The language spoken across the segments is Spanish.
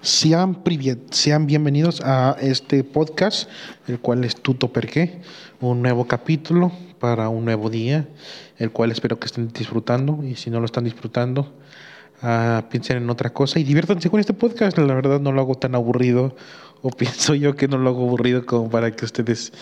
Sean, sean bienvenidos a este podcast, el cual es Tuto Perqué, un nuevo capítulo para un nuevo día, el cual espero que estén disfrutando y si no lo están disfrutando, uh, piensen en otra cosa y diviértanse con este podcast. La verdad no lo hago tan aburrido o pienso yo que no lo hago aburrido como para que ustedes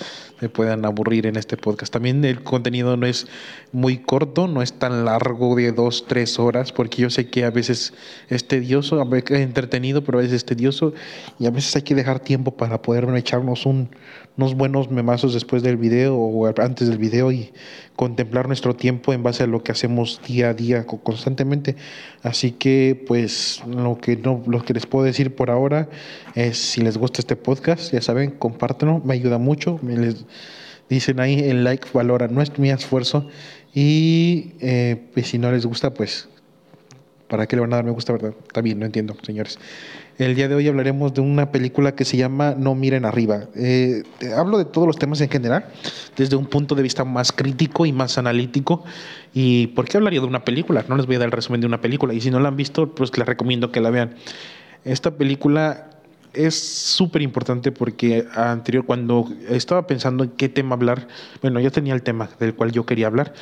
me puedan aburrir en este podcast. También el contenido no es muy corto, no es tan largo de dos, tres horas, porque yo sé que a veces es tedioso, a veces es entretenido, pero a veces es tedioso y a veces hay que dejar tiempo para poder echarnos un, unos buenos memazos después del video o antes del video y contemplar nuestro tiempo en base a lo que hacemos día a día constantemente. Así que pues lo que no lo que les puedo decir por ahora es si les gusta este podcast, ya saben, compártanlo, me ayuda mucho. Me les dicen ahí el like valora no es mi esfuerzo y eh, pues, si no les gusta pues ¿Para qué le van a dar me gusta, verdad? Está bien, no entiendo, señores. El día de hoy hablaremos de una película que se llama No miren arriba. Eh, hablo de todos los temas en general, desde un punto de vista más crítico y más analítico. ¿Y por qué hablaría de una película? No les voy a dar el resumen de una película. Y si no la han visto, pues les recomiendo que la vean. Esta película es súper importante porque anterior, cuando estaba pensando en qué tema hablar, bueno, ya tenía el tema del cual yo quería hablar,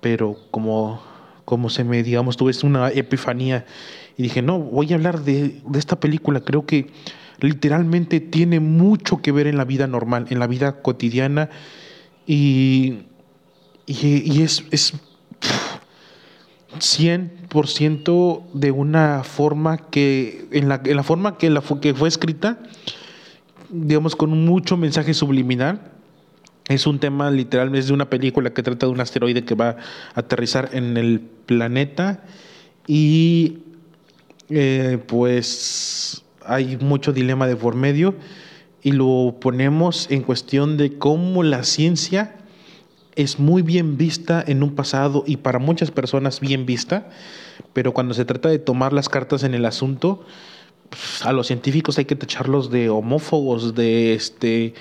pero como como se me, digamos, tuve una epifanía. Y dije, no, voy a hablar de, esta película, creo que literalmente tiene mucho que ver en la vida normal, en la vida cotidiana. Y, y, es, es 100% de una forma que, en la, en la forma que, la, que fue escrita, digamos, con mucho mensaje subliminal es un tema literal, es de una película que trata de un asteroide que va a aterrizar en el planeta y eh, pues hay mucho dilema de por medio y lo ponemos en cuestión de cómo la ciencia es muy bien vista en un pasado y para muchas personas bien vista, pero cuando se trata de tomar las cartas en el asunto, pues, a los científicos hay que tacharlos de homófobos, de este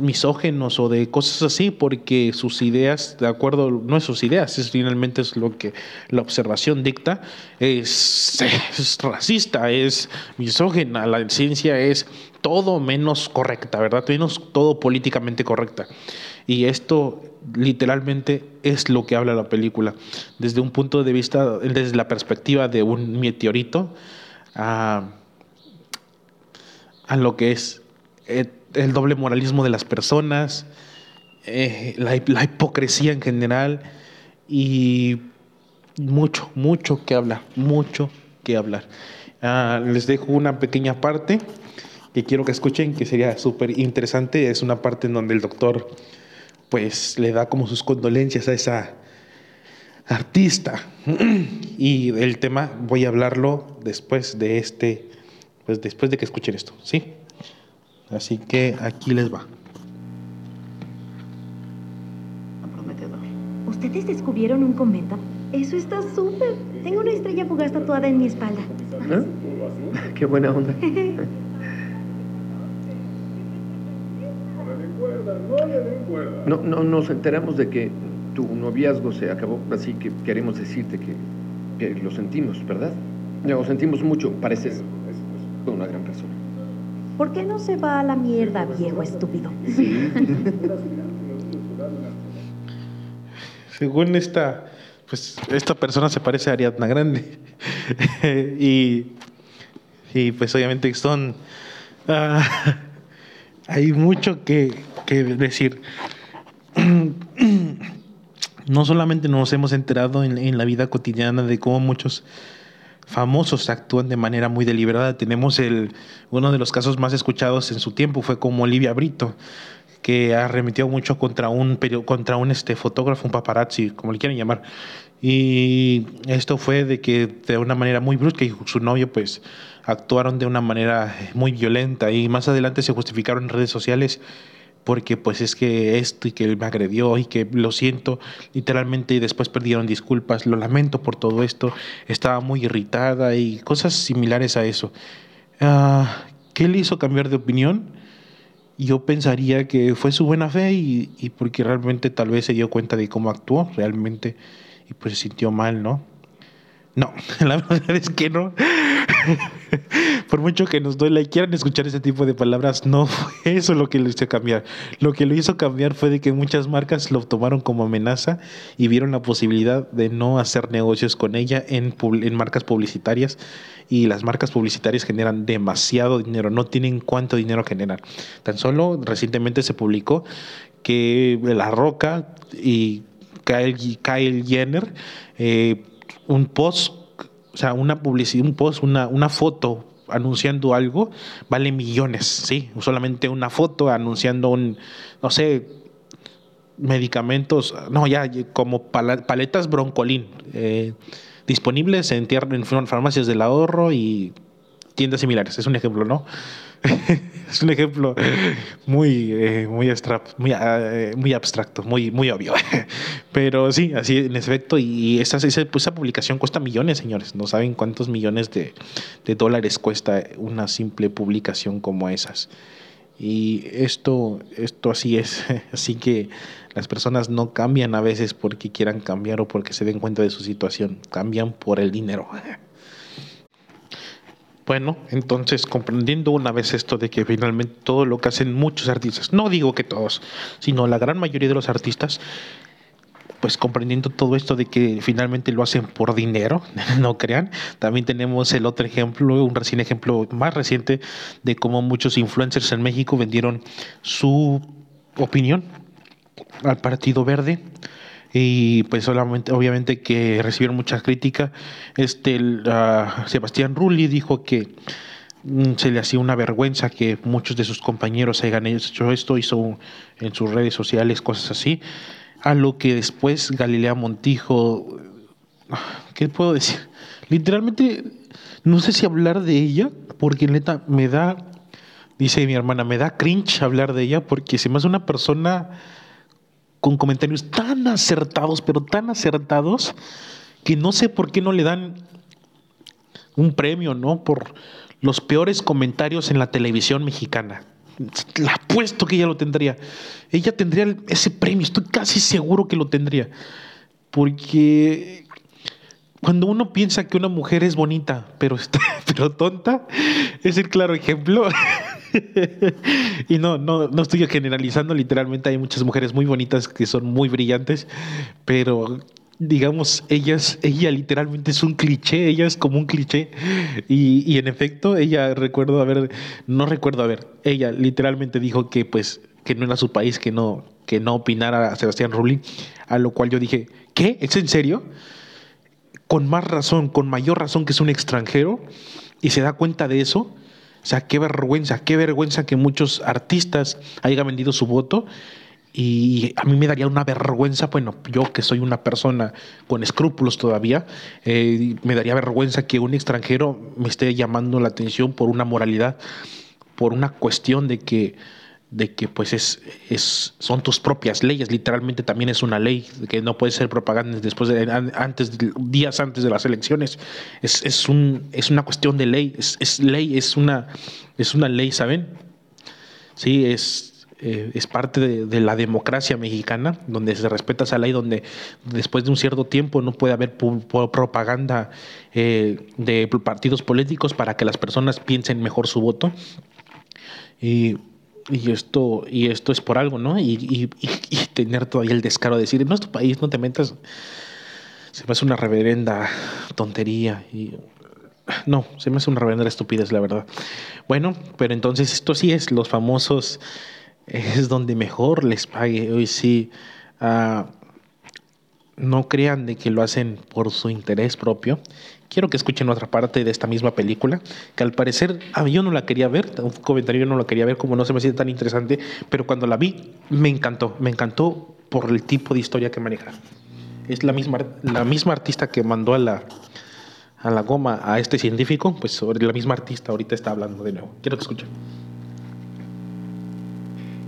misógenos o de cosas así, porque sus ideas, de acuerdo, no es sus ideas, es finalmente es lo que la observación dicta, es, racista, es misógena, la ciencia es todo menos correcta, ¿verdad? Menos todo políticamente correcta. Y esto literalmente es lo que habla la película, desde un punto de vista, desde la perspectiva de un meteorito a, a lo que es eh, el doble moralismo de las personas, eh, la, hipocresía en general y mucho, mucho que hablar, mucho que hablar. Ah, les dejo una pequeña parte que quiero que escuchen, que sería súper interesante. Es una parte en donde el doctor pues le da como sus condolencias a esa artista. Y el tema voy a hablarlo después de este, pues después de que escuchen esto, ¿sí? Así que aquí les va. Prometedor. ¿Ustedes descubrieron un cometa? Eso está súper. Tengo una estrella fugaz tatuada en mi espalda. ¿Eh? Qué buena onda. No, no, nos enteramos de que tu noviazgo se acabó, así que queremos decirte que, que lo sentimos, ¿verdad? Lo sentimos mucho, pareces una gran persona. ¿Por qué no se va a la mierda, viejo estúpido? Según esta, pues esta persona se parece a Ariadna Grande. y, y pues obviamente son... Ah, hay mucho que, que decir. no solamente nos hemos enterado en, en, la vida cotidiana de cómo muchos famosos actúan de manera muy deliberada. Tenemos el, uno de los casos más escuchados en su tiempo fue como Olivia Brito, que arremetió mucho contra un, contra un este, fotógrafo, un paparazzi, como le quieran llamar. Y esto fue de que de una manera muy brusca y su novio pues actuaron de una manera muy violenta y más adelante se justificaron en redes sociales porque pues es que esto y que me agredió y que lo siento literalmente y después perdieron disculpas, lo lamento por todo esto, estaba muy irritada y cosas similares a eso. Ah, ¿Qué le hizo cambiar de opinión? Yo pensaría que fue su buena fe y, y porque realmente tal vez se dio cuenta de cómo actuó realmente y pues se sintió mal, ¿no? No, la verdad es que no. por mucho que nos duela y quieran escuchar ese tipo de palabras, no fue eso lo que lo hizo cambiar. Lo que lo hizo cambiar fue de que muchas marcas lo tomaron como amenaza y vieron la posibilidad de no hacer negocios con ella en, en marcas publicitarias y las marcas publicitarias generan demasiado dinero, no tienen cuánto dinero generan. Tan solo recientemente se publicó que La Roca y Kyle, Jenner, eh, un post, o sea, una publicidad, un post, una, una foto anunciando algo, vale millones, ¿sí? Solamente una foto anunciando un, no sé, medicamentos, no, ya como paletas broncolín, eh, disponibles en, en farmacias del ahorro y tiendas similares. Es un ejemplo, ¿no? es un ejemplo muy, eh, muy, muy, eh, abstracto, muy, muy obvio. Pero sí, así en efecto, y esa, esa, pues, esa, publicación cuesta millones, señores. No saben cuántos millones de, de dólares cuesta una simple publicación como esas. Y esto, esto así es. Así que las personas no cambian a veces porque quieran cambiar o porque se den cuenta de su situación. Cambian por el dinero. Bueno, entonces comprendiendo una vez esto de que finalmente todo lo que hacen muchos artistas, no digo que todos, sino la gran mayoría de los artistas, pues comprendiendo todo esto de que finalmente lo hacen por dinero, no crean. También tenemos el otro ejemplo, un recién ejemplo más reciente de cómo muchos influencers en México vendieron su opinión al Partido Verde y pues solamente obviamente que recibieron mucha crítica. Este Sebastián Rulli dijo que mm, se le hacía una vergüenza que muchos de sus compañeros hayan hecho esto hizo en sus redes sociales cosas así. A lo que después Galilea Montijo qué puedo decir literalmente no sé si hablar de ella porque neta me da dice mi hermana me da cringe hablar de ella porque se me hace una persona con comentarios tan acertados, pero tan acertados, que no sé por qué no le dan un premio, ¿no? Por los peores comentarios en la televisión mexicana. La apuesto que ella lo tendría. Ella tendría ese premio, estoy casi seguro que lo tendría. Porque cuando uno piensa que una mujer es bonita, pero, pero tonta, es el claro ejemplo y no, no, no estoy generalizando, literalmente hay muchas mujeres muy bonitas que son muy brillantes, pero digamos, ellas, ella literalmente es un cliché, ella es como un cliché. Y, y en efecto, ella recuerdo haber, no recuerdo haber, ella literalmente dijo que pues que no era su país, que no, que no opinara a Sebastián Rulli, a lo cual yo dije, ¿qué? ¿Es en serio? Con más razón, con mayor razón que es un extranjero y se da cuenta de eso, o sea, qué vergüenza, qué vergüenza que muchos artistas hayan vendido su voto. Y a mí me daría una vergüenza, bueno, yo que soy una persona con escrúpulos todavía, eh, me daría vergüenza que un extranjero me esté llamando la atención por una moralidad, por una cuestión de que de que pues es, es, son tus propias leyes, literalmente también es una ley, que no puede ser propaganda después de, antes, días antes de las elecciones, es, es, un, es una cuestión de ley, es, es, ley, es una, es una ley, ¿saben? Sí, es, eh, es parte de, la democracia mexicana, donde se respeta esa ley, donde después de un cierto tiempo no puede haber propaganda eh, de partidos políticos para que las personas piensen mejor su voto. Y y esto, y esto es por algo, ¿no? Y, tener todavía el descaro de decir, en nuestro país no te metas, se me hace una reverenda tontería. Y, no, se me hace una reverenda estupidez, la verdad. Bueno, pero entonces esto sí es, los famosos es donde mejor les pague. Hoy sí, uh, no crean de que lo hacen por su interés propio quiero que escuchen otra parte de esta misma película, que al parecer a mí yo no la quería ver, un comentario yo no la quería ver, como no se me hacía tan interesante, pero cuando la vi me encantó, me encantó por el tipo de historia que maneja. Es la misma, la misma artista que mandó a la, a la goma a este científico, pues la misma artista ahorita está hablando de nuevo. Quiero que escuchen.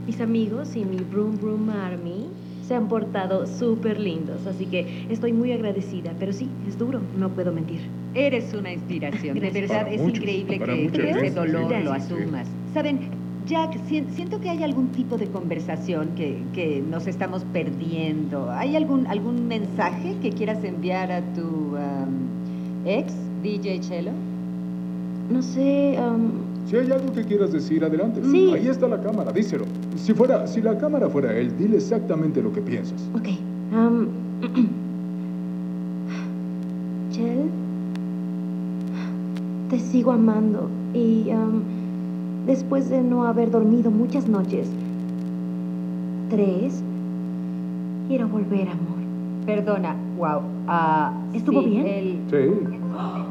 Mis amigos y mi Broom Broom Army se han portado súper lindos, así que estoy muy agradecida, pero sí, es duro, no puedo mentir. Eres una inspiración, de verdad es increíble que ese dolor lo asumas. Saben, Jack, siento que hay algún tipo de conversación que, nos estamos perdiendo. ¿Hay algún, algún mensaje que quieras enviar a tu um, ex, DJ Chelo? no sé... Si hay algo que quieras decir, adelante. Sí. Ahí está la cámara, díselo. Si fuera, si la cámara fuera él, dile exactamente lo que piensas. Ok. Chell, te sigo amando y después de no haber dormido muchas noches, tres, quiero volver, amor. Perdona, wow. Ah, ¿Estuvo bien? Sí.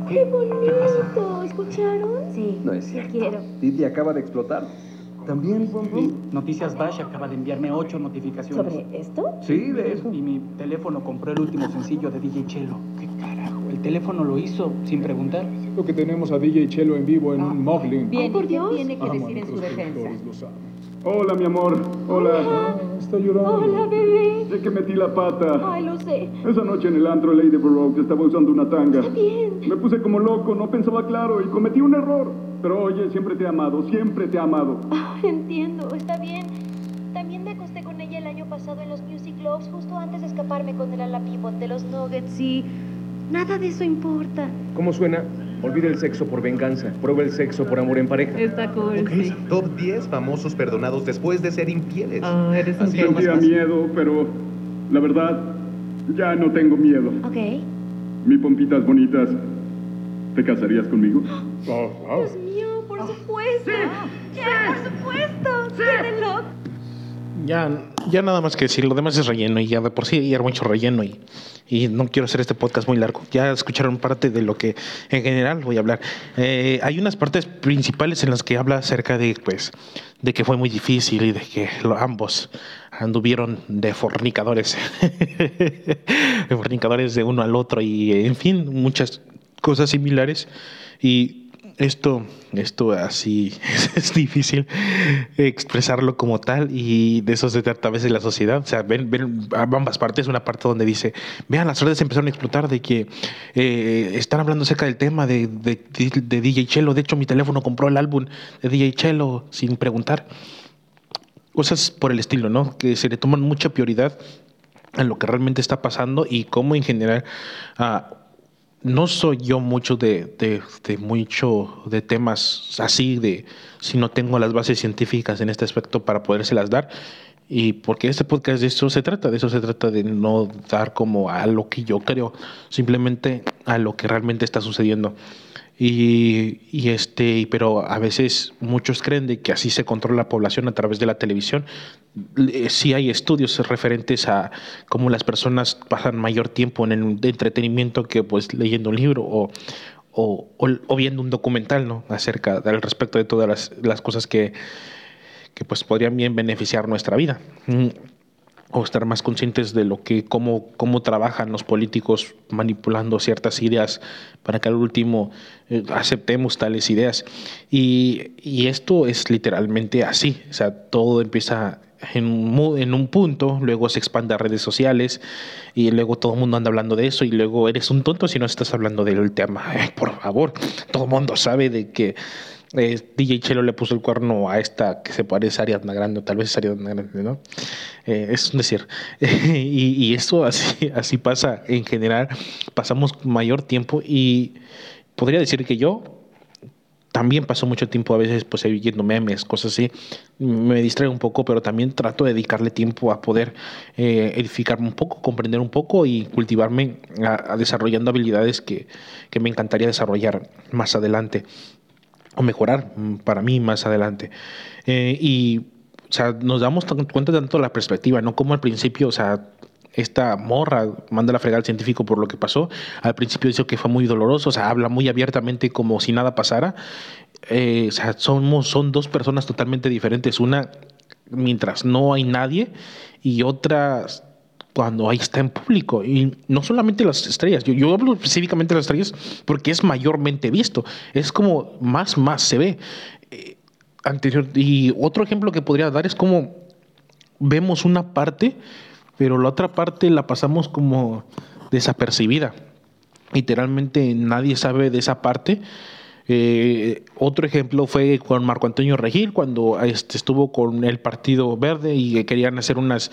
¡Qué bonito! ¿Escucharon? Sí. No es cierto. quiero. Didi acaba de explotar. También, Noticias Bash acaba de enviarme ocho notificaciones. ¿Sobre esto? Sí, de eso. Y mi teléfono compró el último sencillo de DJ Chelo. ¿Qué carajo? El teléfono lo hizo sin preguntar. Lo que tenemos a DJ Chelo en vivo en un moglin. Bien, por ¿y qué Dios. tiene que Ah, decir en su defensa? Hola, mi amor. Hola. Ah, está llorando. Hola, bebé. Sé que metí la pata. Ay, lo sé. Esa noche en el antro Lady Baroque estaba usando una tanga. Está bien. Me puse como loco, no pensaba claro y cometí un error. Pero oye, siempre te he amado, siempre te he amado. Ay, entiendo, está bien. También me acosté con ella el año pasado en los Music Globes, justo antes de escaparme con el ala pivot de los Nuggets y nada de eso importa. ¿Cómo suena? Olvida el sexo por venganza. Prueba el sexo por amor en pareja. Está cool, sí. Top 10 famosos perdonados después de ser infieles. Ah, eres más Sentía miedo, pero la verdad, ya no tengo miedo. Ok. Mi pompitas bonitas, ¿te casarías conmigo? Ah, ah. Dios mío, por supuesto. Ya, por supuesto. Qué loco. Ya, ya nada más que decir, lo demás es relleno y ya de por sí era mucho relleno y, y no quiero hacer este podcast muy largo. Ya escucharon parte de lo que en general voy a hablar. Eh, hay unas partes principales en las que habla acerca de, pues, de que fue muy difícil y de que lo- ambos anduvieron de fornicadores, de fornicadores de uno al otro y en fin, muchas cosas similares y esto, esto así es difícil expresarlo como tal y de eso se trata a veces la sociedad. O sea, ven, ven ambas partes, una parte donde dice, vean, las redes empezaron a explotar de que eh, están hablando acerca del tema de, de, DJ Chelo. De hecho, mi teléfono compró el álbum de DJ Chelo sin preguntar. Cosas por el estilo, ¿no? Que se le toman mucha prioridad a lo que realmente está pasando y cómo en general ah, no soy yo mucho de, mucho de temas así de si no tengo las bases científicas en este aspecto para podérselas dar. Y porque este podcast de eso se trata de eso se trata de no dar como a lo que yo creo simplemente a lo que realmente está sucediendo. Y, y este pero a veces muchos creen de que así se controla la población a través de la televisión sí hay estudios referentes a cómo las personas pasan mayor tiempo en el entretenimiento que pues leyendo un libro o, o, o- o viendo un documental no acerca al respecto de todas las, las cosas que, que pues podrían bien beneficiar nuestra vida. Mm, o estar más conscientes de lo que cómo cómo trabajan los políticos manipulando ciertas ideas para que al último eh, aceptemos tales ideas y, y esto es literalmente así o sea todo empieza en un, en un punto, luego se expande a redes sociales y luego todo el mundo anda hablando de eso y luego eres un tonto si no estás hablando del tema. Ay, por favor, todo el mundo sabe de que eh, DJ Chelo le puso el cuerno a esta que se parece a Ariadna Grande, o tal vez es Ariadna Grande, ¿no? Eh, es decir, y, y eso así, pasa en general, pasamos mayor tiempo y podría decir que yo también paso mucho tiempo a veces pues viendo memes, cosas así. Me distraigo un poco, pero también trato de dedicarle tiempo a poder eh, edificarme un poco, comprender un poco y cultivarme a, a desarrollando habilidades que, que me encantaría desarrollar más adelante o mejorar mm, para mí más adelante. Eh, y o sea, nos damos cuenta tanto de la perspectiva, ¿no? Como al principio, o sea, esta morra manda la fregada al científico por lo que pasó. Al principio dice que fue muy doloroso, o sea, habla muy abiertamente como si nada pasara. Eh, o sea, somos, son dos personas totalmente diferentes. Una mientras no hay nadie y otra cuando ahí está en público. Y no solamente las estrellas, yo, yo hablo específicamente de las estrellas porque es mayormente visto. Es como más, más se ve. Eh, anterior, y otro ejemplo que podría dar es como vemos una parte, pero la otra parte la pasamos como desapercibida. Literalmente nadie sabe de esa parte. Eh, otro ejemplo fue con Marco Antonio Regil cuando este, estuvo con el Partido Verde y querían hacer unas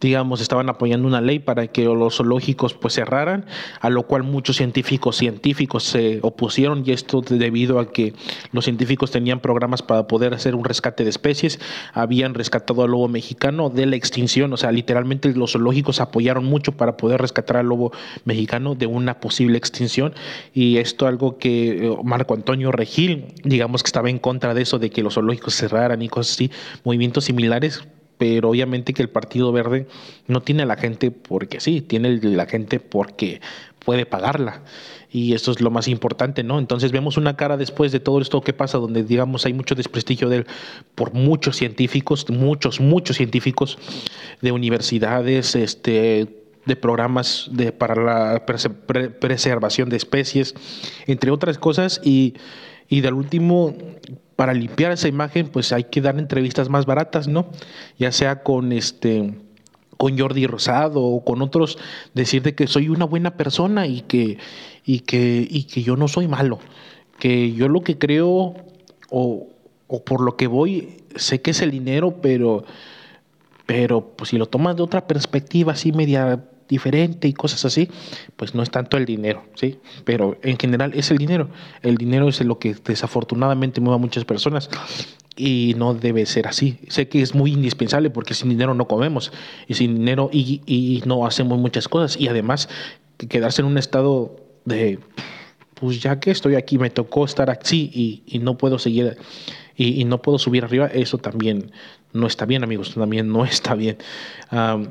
digamos, estaban apoyando una ley para que los zoológicos pues cerraran, a lo cual muchos científicos científicos se opusieron y esto debido a que los científicos tenían programas para poder hacer un rescate de especies, habían rescatado al lobo mexicano de la extinción, o sea, literalmente los zoológicos apoyaron mucho para poder rescatar al lobo mexicano de una posible extinción y esto algo que eh, Marco Antonio Regil, digamos que estaba en contra de eso, de que los zoológicos cerraran y cosas así, movimientos similares, pero obviamente que el Partido Verde no tiene a la gente porque sí, tiene la gente porque puede pagarla. Y eso es lo más importante, ¿no? Entonces vemos una cara después de todo esto que pasa, donde digamos hay mucho desprestigio de él por muchos científicos, muchos, muchos científicos de universidades, este de programas de, para la preservación de especies, entre otras cosas, y, y del último, para limpiar esa imagen, pues hay que dar entrevistas más baratas, ¿no? Ya sea con este con Jordi Rosado o con otros, decir que soy una buena persona y que, y que, y que yo no soy malo. Que yo lo que creo o, o por lo que voy, sé que es el dinero, pero, pero pues, si lo tomas de otra perspectiva así media diferente y cosas así, pues no es tanto el dinero, ¿sí? Pero en general es el dinero. El dinero es lo que desafortunadamente mueve a muchas personas y no debe ser así. Sé que es muy indispensable porque sin dinero no comemos y sin dinero y, y no hacemos muchas cosas y además quedarse en un estado de, pues ya que estoy aquí, me tocó estar así y, y no puedo seguir y, y, no puedo subir arriba, eso también no está bien, amigos, también no está bien. Um,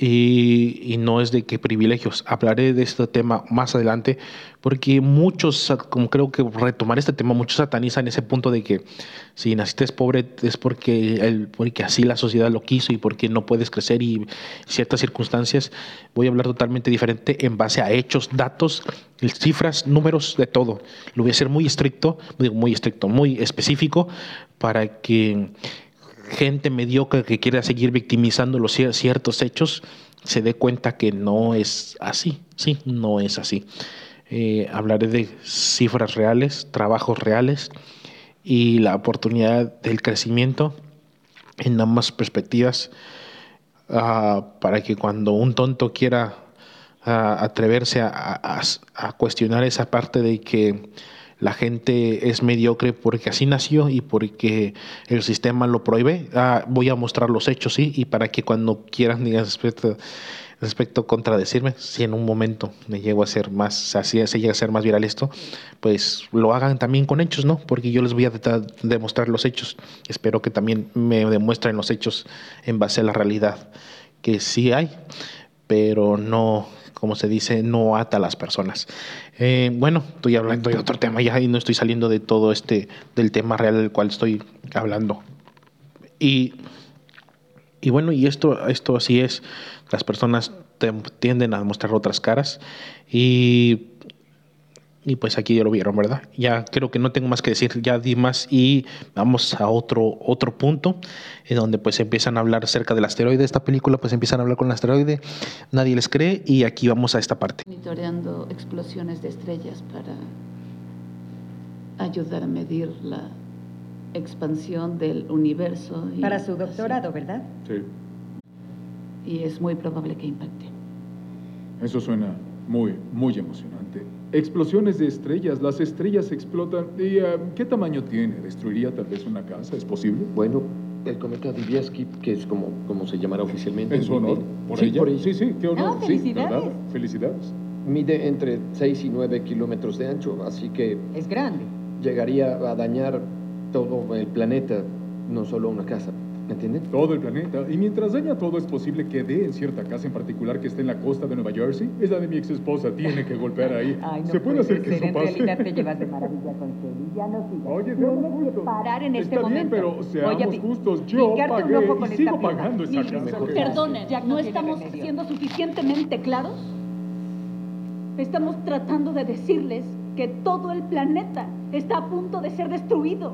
y, no es de qué privilegios. Hablaré de este tema más adelante porque muchos, como creo que retomar este tema, muchos satanizan ese punto de que si naciste pobre es porque, el, porque así la sociedad lo quiso y porque no puedes crecer y ciertas circunstancias. Voy a hablar totalmente diferente en base a hechos, datos, cifras, números, de todo. Lo voy a ser muy estricto, muy estricto, muy específico para que gente mediocre que quiera seguir victimizando los ciertos hechos se dé cuenta que no es así, sí, no es así. Eh, hablaré de cifras reales, trabajos reales y la oportunidad del crecimiento en ambas perspectivas uh, para que cuando un tonto quiera uh, atreverse a, cuestionar esa parte de que la gente es mediocre porque así nació y porque el sistema lo prohíbe. Ah, voy a mostrar los hechos, sí, y para que cuando quieran respecto, respecto contradecirme, si en un momento me llego a ser más, o sea, se llega a ser más viral esto, pues lo hagan también con hechos, ¿no? Porque yo les voy a demostrar los hechos. Espero que también me demuestren los hechos en base a la realidad que sí hay, pero no como se dice, no ata a las personas. Eh, bueno, estoy hablando de otro tema ya y no estoy saliendo de todo este, del tema real del cual estoy hablando. Y, y bueno, y esto, esto así es, las personas tienden a mostrar otras caras y y pues aquí ya lo vieron, ¿verdad? Ya creo que no tengo más que decir, ya di más y vamos a otro, otro punto en donde pues empiezan a hablar acerca del asteroide. Esta película pues empiezan a hablar con el asteroide, nadie les cree y aquí vamos a esta parte. Monitoreando explosiones de estrellas para ayudar a medir la expansión del universo. para su doctorado, ¿verdad? Sí. Y es muy probable que impacte. Eso suena muy, muy emocionante. Explosiones de estrellas, las estrellas explotan. ¿Y uh, qué tamaño tiene? ¿Destruiría tal vez una casa? ¿Es posible? Bueno, el cometa Diviaski, que es como, como se llamará oficialmente. ¿En su honor? ¿Por sí, ella? por ella. Sí, sí, qué honor. Ah, felicidades. Sí. Felicidades. Mide entre 6 y 9 kilómetros de ancho, así que Es grande. llegaría a dañar todo el planeta, no solo una casa. ¿Me entienden? Todo el planeta. Y mientras daña todo, es posible que dé en cierta casa en particular que esté en la costa de Nueva Jersey. Es la de mi ex esposa. Tiene que golpear ahí. Ay, no ¿Se puede hacer que ser. eso En pase? realidad te llevas de maravilla con Kelly. Ya no sigas. Oye, seamos justos. parar en este Está bien, momento. pero seamos justos. Yo pagué ojo con y esta sigo pagando esa Ni- casa. Perdonen, Jack no ¿no tiene estamos remedio. siendo suficientemente claros? Estamos tratando de decirles que todo el planeta está a punto de ser destruido.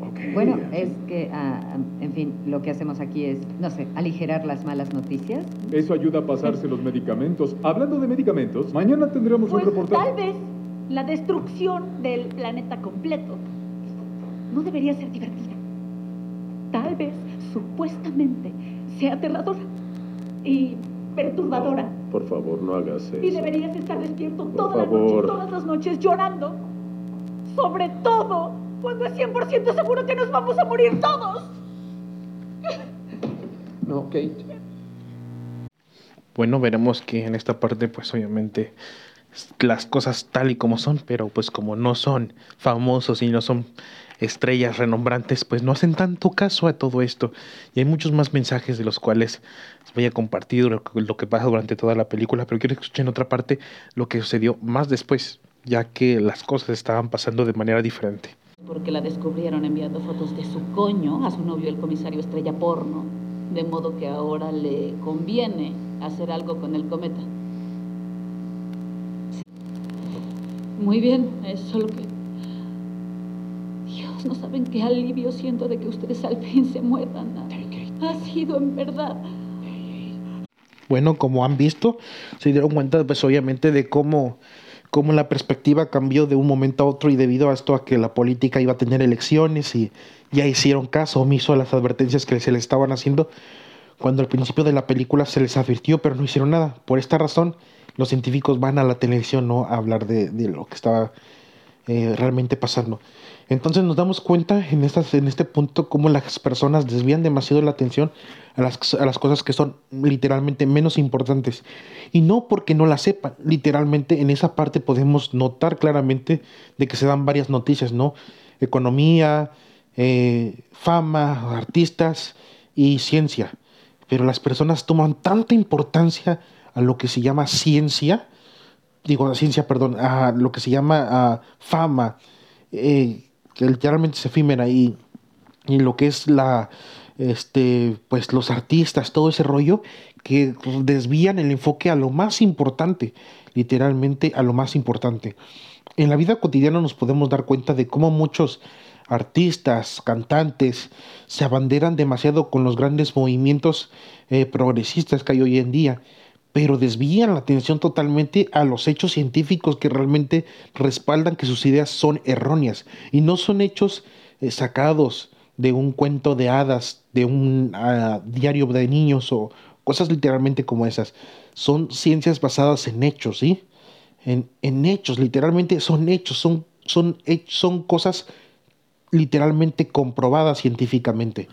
Ok. Bueno, es que, ah, en fin, lo que hacemos aquí es, no sé, aligerar las malas noticias. Eso ayuda a pasarse los medicamentos. Hablando de medicamentos, mañana tendremos Pues un reportaje. tal vez la destrucción del planeta completo no debería ser divertida. Tal vez, supuestamente, sea aterradora. y perturbadora. Por favor, no hagas eso. Y deberías estar despierto toda la noche, todas las noches llorando. Sobre todo cuando es 100% seguro que nos vamos a morir todos. No, Kate. Bueno, veremos que en esta parte, pues obviamente las cosas tal y como son, pero pues como no son famosos y no son estrellas renombrantes, pues no hacen tanto caso a todo esto. Y hay muchos más mensajes de los cuales voy a compartir lo, que pasa durante toda la película, pero quiero que escuchen otra parte lo que sucedió más después, ya que las cosas estaban pasando de manera diferente. Porque la descubrieron enviando fotos de su coño a su novio, el comisario estrella porno, de modo que ahora le conviene hacer algo con el cometa. Muy bien, es lo que no saben qué alivio siento de que ustedes al fin se mueran. Ha sido en verdad. Bueno, como han visto, se dieron cuenta, pues obviamente, de cómo, cómo la perspectiva cambió de un momento a otro y debido a esto a que la política iba a tener elecciones y ya hicieron caso omiso a las advertencias que se les estaban haciendo cuando al principio de la película se les advirtió, pero no hicieron nada. Por esta razón, los científicos van a la televisión ¿no? a hablar de, lo que estaba eh, realmente pasando. Entonces nos damos cuenta en, estas, en este punto cómo las personas desvían demasiado la atención a las, a las cosas que son literalmente menos importantes. Y no porque no las sepan, literalmente en esa parte podemos notar claramente de que se dan varias noticias, ¿no? Economía, eh, fama, artistas y ciencia. Pero las personas toman tanta importancia a lo que se llama ciencia, digo, ciencia, perdón, a lo que se llama fama, eh, que literalmente es efímera y, lo que es la, este, pues los artistas, todo ese rollo, que desvían el enfoque a lo más importante, literalmente a lo más importante. En la vida cotidiana nos podemos dar cuenta de cómo muchos artistas, cantantes, se abanderan demasiado con los grandes movimientos eh, progresistas que hay hoy en día, pero desvían la atención totalmente a los hechos científicos que realmente respaldan que sus ideas son erróneas y no son hechos eh, sacados de un cuento de hadas, de un ah, diario de niños o cosas literalmente como esas. Son ciencias basadas en hechos, ¿sí? En, hechos, literalmente son hechos, son, son, son cosas literalmente comprobadas científicamente.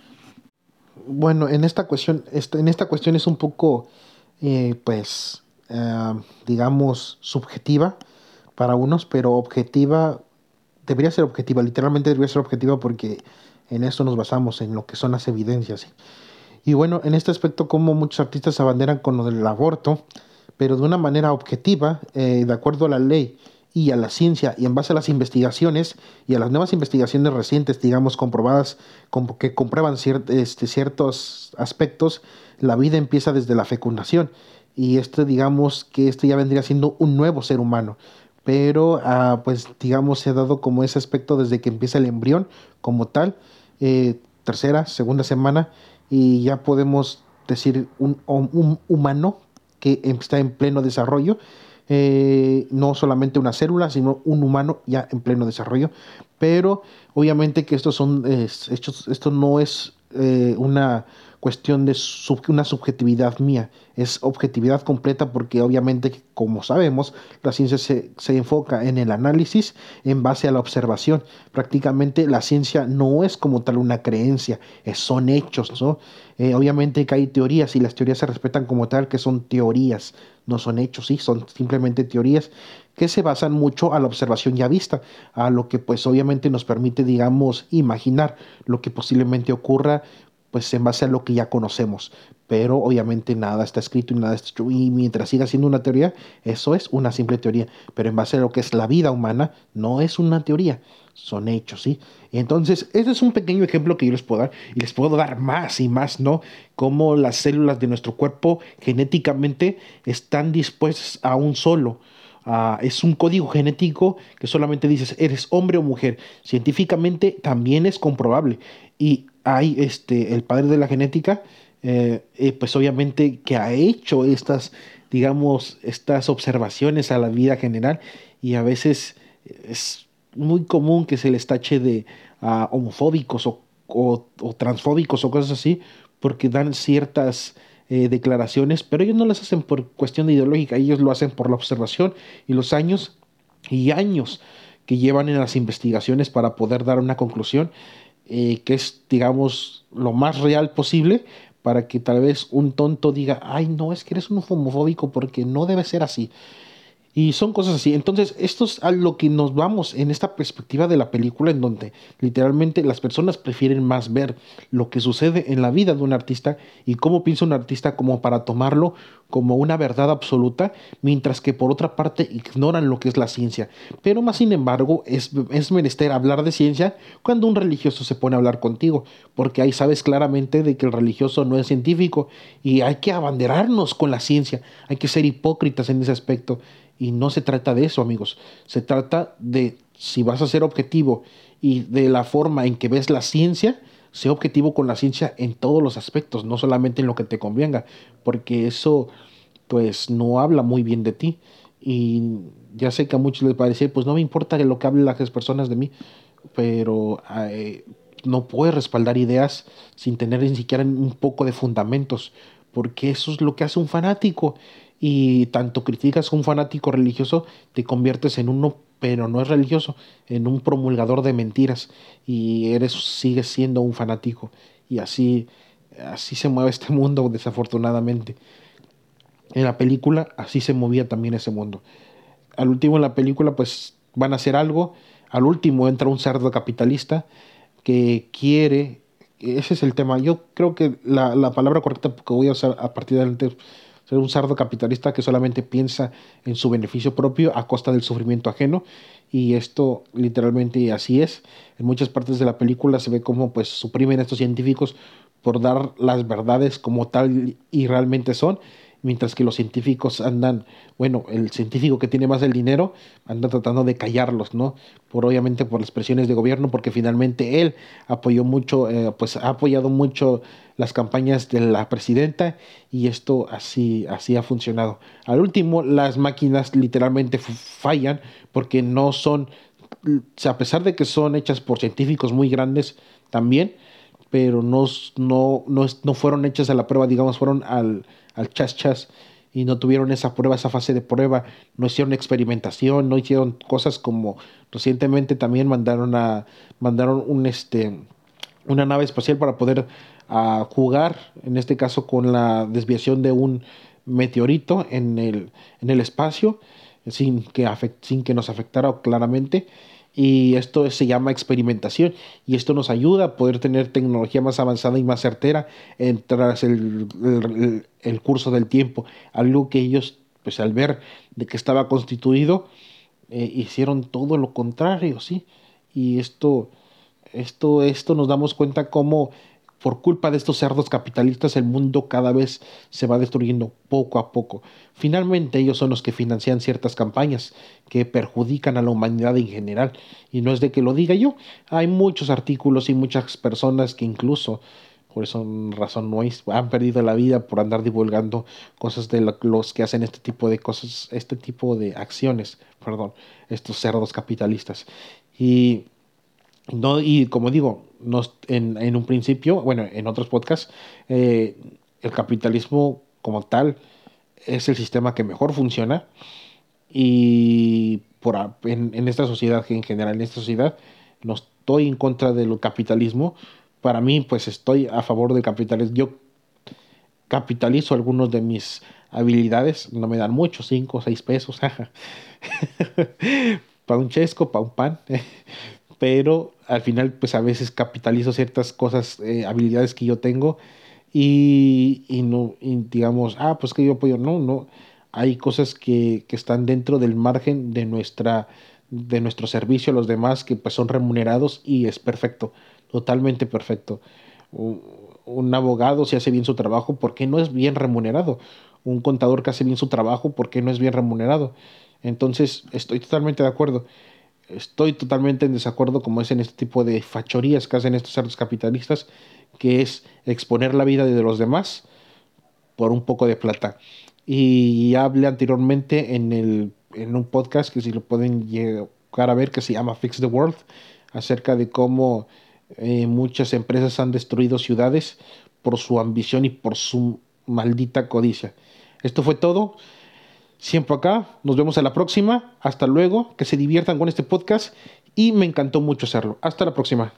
Bueno, en esta cuestión, en esta cuestión es un poco pues, eh, digamos, subjetiva para unos, pero objetiva, debería ser objetiva, literalmente debería ser objetiva porque en esto nos basamos, en lo que son las evidencias. Y bueno, en este aspecto, como muchos artistas abanderan con lo del aborto, pero de una manera objetiva, eh, de acuerdo a la ley y a la ciencia, y en base a las investigaciones y a las nuevas investigaciones recientes, digamos, comprobadas, que comprueban este, ciertos aspectos, la vida empieza desde la fecundación. Y este digamos que este ya vendría siendo un nuevo ser humano. Pero ah, pues digamos se ha dado como ese aspecto desde que empieza el embrión como tal eh, tercera segunda semana y ya podemos decir un, un humano que está en pleno desarrollo eh, no solamente una célula, sino un humano ya en pleno desarrollo. Pero obviamente que estos son hechos, esto no es eh, una cuestión de una subjetividad mía, es objetividad completa porque obviamente, como sabemos, la ciencia se, enfoca en el análisis en base a la observación. Prácticamente la ciencia no es como tal una creencia, son hechos, ¿no? Eh, obviamente que hay teorías y las teorías se respetan como tal, que son teorías, no son hechos, sí, son simplemente teorías que se basan mucho a la observación ya vista, a lo que pues obviamente nos permite, digamos, imaginar lo que posiblemente ocurra pues en base a lo que ya conocemos. Pero obviamente nada está escrito y nada está escrito. Y mientras siga siendo una teoría, eso es una simple teoría. Pero en base a lo que es la vida humana, no es una teoría, son hechos, ¿sí? Entonces, ese es un pequeño ejemplo que yo les puedo dar. Y les puedo dar más y más, ¿no? Cómo las células de nuestro cuerpo genéticamente están dispuestas a un solo. Es un código genético que solamente dices eres hombre o mujer. Científicamente también es comprobable. Y hay este, el padre de la genética, eh, eh, pues obviamente que ha hecho estas, digamos, estas observaciones a la vida general y a veces es muy común que se les tache de homofóbicos o, transfóbicos o cosas así, porque dan ciertas eh, declaraciones, pero ellos no las hacen por cuestión ideológica, ellos lo hacen por la observación y los años y años que llevan en las investigaciones para poder dar una conclusión eh, que es, digamos, lo más real posible para que tal vez un tonto diga, ay, no, es que eres un homofóbico porque no debe ser así. Y son cosas así. Entonces, esto es a lo que nos vamos en esta perspectiva de la película, en donde literalmente las personas prefieren más ver lo que sucede en la vida de un artista y cómo piensa un artista como para tomarlo como una verdad absoluta, mientras que por otra parte ignoran lo que es la ciencia. Pero más sin embargo, es, es menester hablar de ciencia cuando un religioso se pone a hablar contigo, porque ahí sabes claramente de que el religioso no es científico y hay que abanderarnos con la ciencia, hay que ser hipócritas en ese aspecto. Y no se trata de eso, amigos. Se trata de, si vas a ser objetivo y de la forma en que ves la ciencia, sé objetivo con la ciencia en todos los aspectos, no solamente en lo que te convenga, porque eso pues no habla muy bien de ti. Y ya sé que a muchos les parece, pues no me importa lo que hablen las personas de mí, pero eh, no puedes respaldar ideas sin tener ni siquiera un poco de fundamentos, porque eso es lo que hace un fanático y tanto criticas a un fanático religioso, te conviertes en uno, pero no es religioso, en un promulgador de mentiras y eres sigues siendo un fanático y así así se mueve este mundo desafortunadamente. En la película así se movía también ese mundo. Al último en la película pues van a hacer algo, al último entra un cerdo capitalista que quiere, ese es el tema, yo creo que la, la palabra correcta que voy a usar a partir de adelante ser un sardo capitalista que solamente piensa en su beneficio propio a costa del sufrimiento ajeno. Y esto literalmente así es. En muchas partes de la película se ve cómo pues suprimen estos científicos por dar las verdades como tal y realmente son mientras que los científicos andan, bueno, el científico que tiene más el dinero anda tratando de callarlos, ¿no? Por obviamente por las presiones de gobierno, porque finalmente él apoyó mucho, eh, pues ha apoyado mucho las campañas de la presidenta y esto así, así ha funcionado. Al último, las máquinas literalmente fallan porque no son, a pesar de que son hechas por científicos muy grandes también, pero no, no, no, no fueron hechas a la prueba, digamos, fueron al, al chas chas y no tuvieron esa prueba, esa fase de prueba, no hicieron experimentación, no hicieron cosas como recientemente también mandaron a mandaron un este una nave espacial para poder jugar, en este caso con la desviación de un meteorito en el, en el espacio, sin que, sin que nos afectara claramente y esto se llama experimentación y esto nos ayuda a poder tener tecnología más avanzada y más certera tras el, el, curso del tiempo, algo que ellos pues al ver de que estaba constituido eh, hicieron todo lo contrario, ¿sí? Y esto, esto, esto nos damos cuenta cómo por culpa de estos cerdos capitalistas el mundo cada vez se va destruyendo poco a poco. Finalmente ellos son los que financian ciertas campañas que perjudican a la humanidad en general. Y no es de que lo diga yo, hay muchos artículos y muchas personas que incluso por eso razón no es, han perdido la vida por andar divulgando cosas de los que hacen este tipo de cosas, este tipo de acciones, perdón, estos cerdos capitalistas. Y no, y como digo, en, en, un principio, bueno, en otros podcasts, eh, el capitalismo como tal es el sistema que mejor funciona y por, en, en esta sociedad, en general en esta sociedad, no estoy en contra del capitalismo. Para mí, pues estoy a favor del capitalismo. Yo capitalizo algunos de mis habilidades, no me dan mucho, 5 o 6 pesos, para un chesco, para un pan, pero al final pues a veces capitalizo ciertas cosas, eh, habilidades que yo tengo y, y no, digamos, ah, pues que yo apoyo, no, no, hay cosas que, que, están dentro del margen de nuestra de nuestro servicio a los demás que pues son remunerados y es perfecto, totalmente perfecto. Un, un abogado si hace bien su trabajo, ¿por qué no es bien remunerado? Un contador que hace bien su trabajo, ¿por qué no es bien remunerado? Entonces, estoy totalmente de acuerdo estoy totalmente en desacuerdo como es en este tipo de fachorías que hacen estos cerdos capitalistas, que es exponer la vida de los demás por un poco de plata. Y hablé anteriormente en, el, en un podcast que si lo pueden llegar a ver, que se llama Fix the World, acerca de cómo eh, muchas empresas han destruido ciudades por su ambición y por su maldita codicia. Esto fue todo. Siempre acá. Nos vemos a la próxima. Hasta luego. Que se diviertan con este podcast. Y me encantó mucho hacerlo. Hasta la próxima.